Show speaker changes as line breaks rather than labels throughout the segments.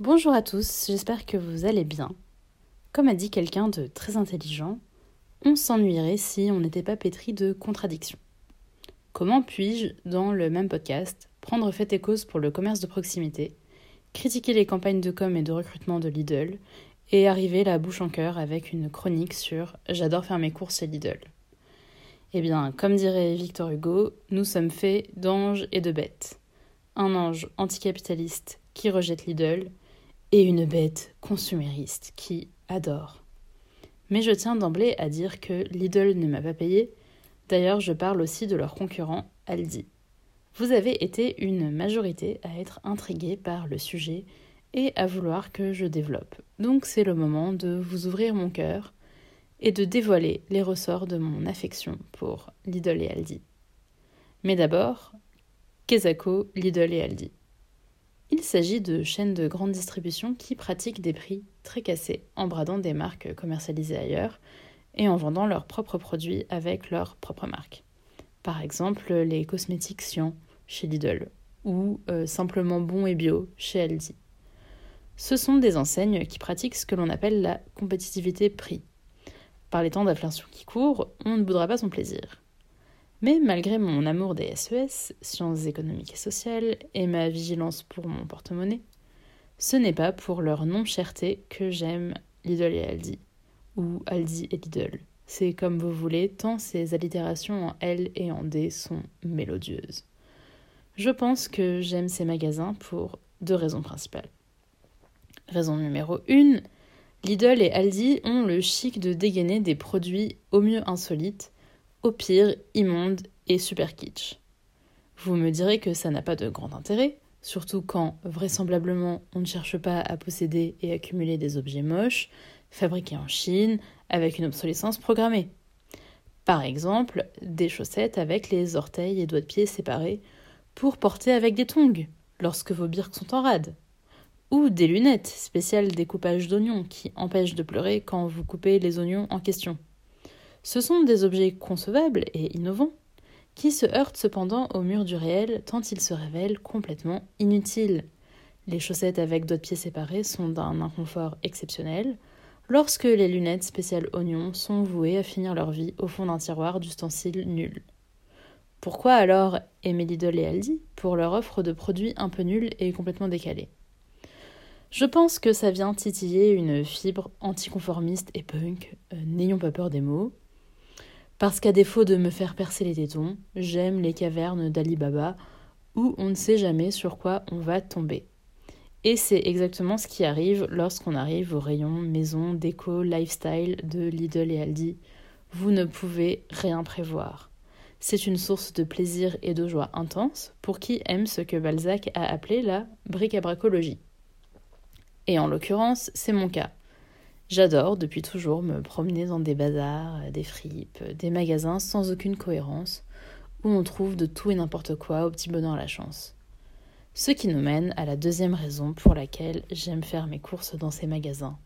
Bonjour à tous, j'espère que vous allez bien. Comme a dit quelqu'un de très intelligent, on s'ennuierait si on n'était pas pétri de contradictions. Comment puis-je, dans le même podcast, prendre fait et cause pour le commerce de proximité, critiquer les campagnes de com et de recrutement de Lidl, et arriver la bouche en cœur avec une chronique sur J'adore faire mes courses chez Lidl Eh bien, comme dirait Victor Hugo, nous sommes faits d'anges et de bêtes. Un ange anticapitaliste qui rejette Lidl, et une bête consumériste qui adore. Mais je tiens d'emblée à dire que Lidl ne m'a pas payé. D'ailleurs, je parle aussi de leur concurrent Aldi. Vous avez été une majorité à être intrigué par le sujet et à vouloir que je développe. Donc c'est le moment de vous ouvrir mon cœur et de dévoiler les ressorts de mon affection pour Lidl et Aldi. Mais d'abord, Kezako, Lidl et Aldi. Il s'agit de chaînes de grande distribution qui pratiquent des prix très cassés en bradant des marques commercialisées ailleurs et en vendant leurs propres produits avec leurs propres marques. Par exemple, les cosmétiques Sion chez Lidl ou euh, simplement Bon et Bio chez Aldi. Ce sont des enseignes qui pratiquent ce que l'on appelle la compétitivité prix. Par les temps d'inflation qui courent, on ne boudra pas son plaisir. Mais malgré mon amour des SES, sciences économiques et sociales, et ma vigilance pour mon porte-monnaie, ce n'est pas pour leur non-cherté que j'aime Lidl et Aldi, ou Aldi et Lidl. C'est comme vous voulez, tant ces allitérations en L et en D sont mélodieuses. Je pense que j'aime ces magasins pour deux raisons principales. Raison numéro 1, Lidl et Aldi ont le chic de dégainer des produits au mieux insolites au pire immonde et super kitsch. Vous me direz que ça n'a pas de grand intérêt, surtout quand, vraisemblablement, on ne cherche pas à posséder et accumuler des objets moches, fabriqués en Chine, avec une obsolescence programmée. Par exemple, des chaussettes avec les orteils et doigts de pied séparés pour porter avec des tongs lorsque vos birks sont en rade. Ou des lunettes spéciales découpage d'oignons qui empêchent de pleurer quand vous coupez les oignons en question. Ce sont des objets concevables et innovants, qui se heurtent cependant au mur du réel tant ils se révèlent complètement inutiles. Les chaussettes avec doigts de pied séparés sont d'un inconfort exceptionnel, lorsque les lunettes spéciales oignons sont vouées à finir leur vie au fond d'un tiroir d'ustensiles nuls. Pourquoi alors aimer Lidl et Aldi pour leur offre de produits un peu nuls et complètement décalés? Je pense que ça vient titiller une fibre anticonformiste et punk, euh, n'ayons pas peur des mots, parce qu'à défaut de me faire percer les tétons, j'aime les cavernes d'Ali Baba, où on ne sait jamais sur quoi on va tomber. Et c'est exactement ce qui arrive lorsqu'on arrive au rayon maison, déco, lifestyle de Lidl et Aldi. Vous ne pouvez rien prévoir. C'est une source de plaisir et de joie intense pour qui aime ce que Balzac a appelé la bric-à-bracologie. Et en l'occurrence, c'est mon cas. J'adore depuis toujours me promener dans des bazars, des fripes, des magasins sans aucune cohérence, où on trouve de tout et n'importe quoi au petit bonheur à la chance. Ce qui nous mène à la deuxième raison pour laquelle j'aime faire mes courses dans ces magasins.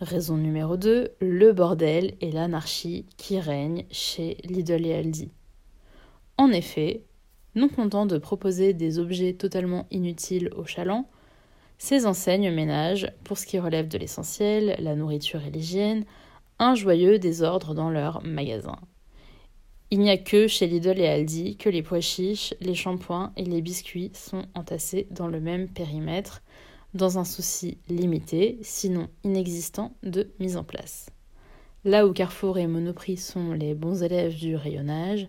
Raison numéro 2, le bordel et l'anarchie qui règnent chez Lidl et Aldi. En effet, non content de proposer des objets totalement inutiles aux chalands, ces enseignes ménagent, pour ce qui relève de l'essentiel, la nourriture et l'hygiène, un joyeux désordre dans leurs magasins. Il n'y a que chez Lidl et Aldi que les pois chiches, les shampoings et les biscuits sont entassés dans le même périmètre, dans un souci limité, sinon inexistant, de mise en place. Là où Carrefour et Monoprix sont les bons élèves du rayonnage,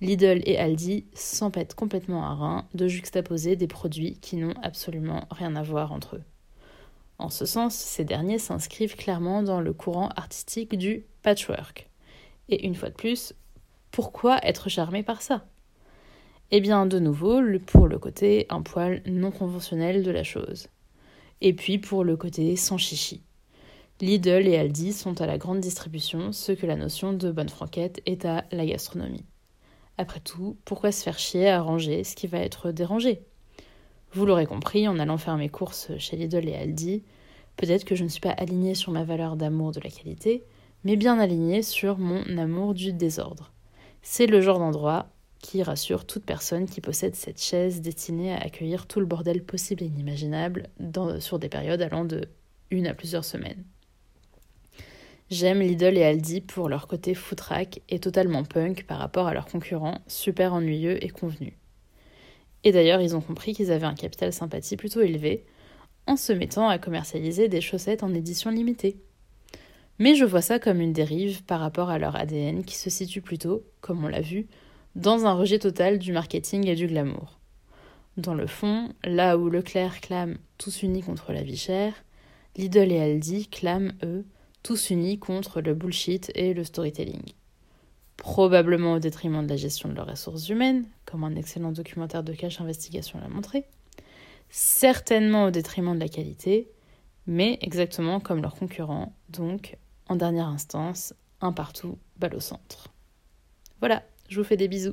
Lidl et Aldi s'empêtent complètement à rein de juxtaposer des produits qui n'ont absolument rien à voir entre eux. En ce sens, ces derniers s'inscrivent clairement dans le courant artistique du patchwork. Et une fois de plus, pourquoi être charmé par ça? Eh bien, de nouveau, pour le côté un poil non conventionnel de la chose. Et puis pour le côté sans chichi. Lidl et Aldi sont à la grande distribution ce que la notion de bonne franquette est à la gastronomie. Après tout, pourquoi se faire chier à ranger ce qui va être dérangé? Vous l'aurez compris, en allant faire mes courses chez Lidl et Aldi, peut-être que je ne suis pas alignée sur ma valeur d'amour de la qualité, mais bien alignée sur mon amour du désordre. C'est le genre d'endroit qui rassure toute personne qui possède cette chaise destinée à accueillir tout le bordel possible et inimaginable sur des périodes allant de une à plusieurs semaines. J'aime Lidl et Aldi pour leur côté footrack et totalement punk par rapport à leurs concurrents, super ennuyeux et convenus. Et d'ailleurs, ils ont compris qu'ils avaient un capital sympathie plutôt élevé en se mettant à commercialiser des chaussettes en édition limitée. Mais je vois ça comme une dérive par rapport à leur ADN qui se situe plutôt, comme on l'a vu, dans un rejet total du marketing et du glamour. Dans le fond, là où Leclerc clame tous unis contre la vie chère, Lidl et Aldi clament, eux, tous unis contre le bullshit et le storytelling. Probablement au détriment de la gestion de leurs ressources humaines, comme un excellent documentaire de Cache Investigation l'a montré, certainement au détriment de la qualité, mais exactement comme leurs concurrents, donc en dernière instance, un partout, balle au centre. Voilà, je vous fais des bisous.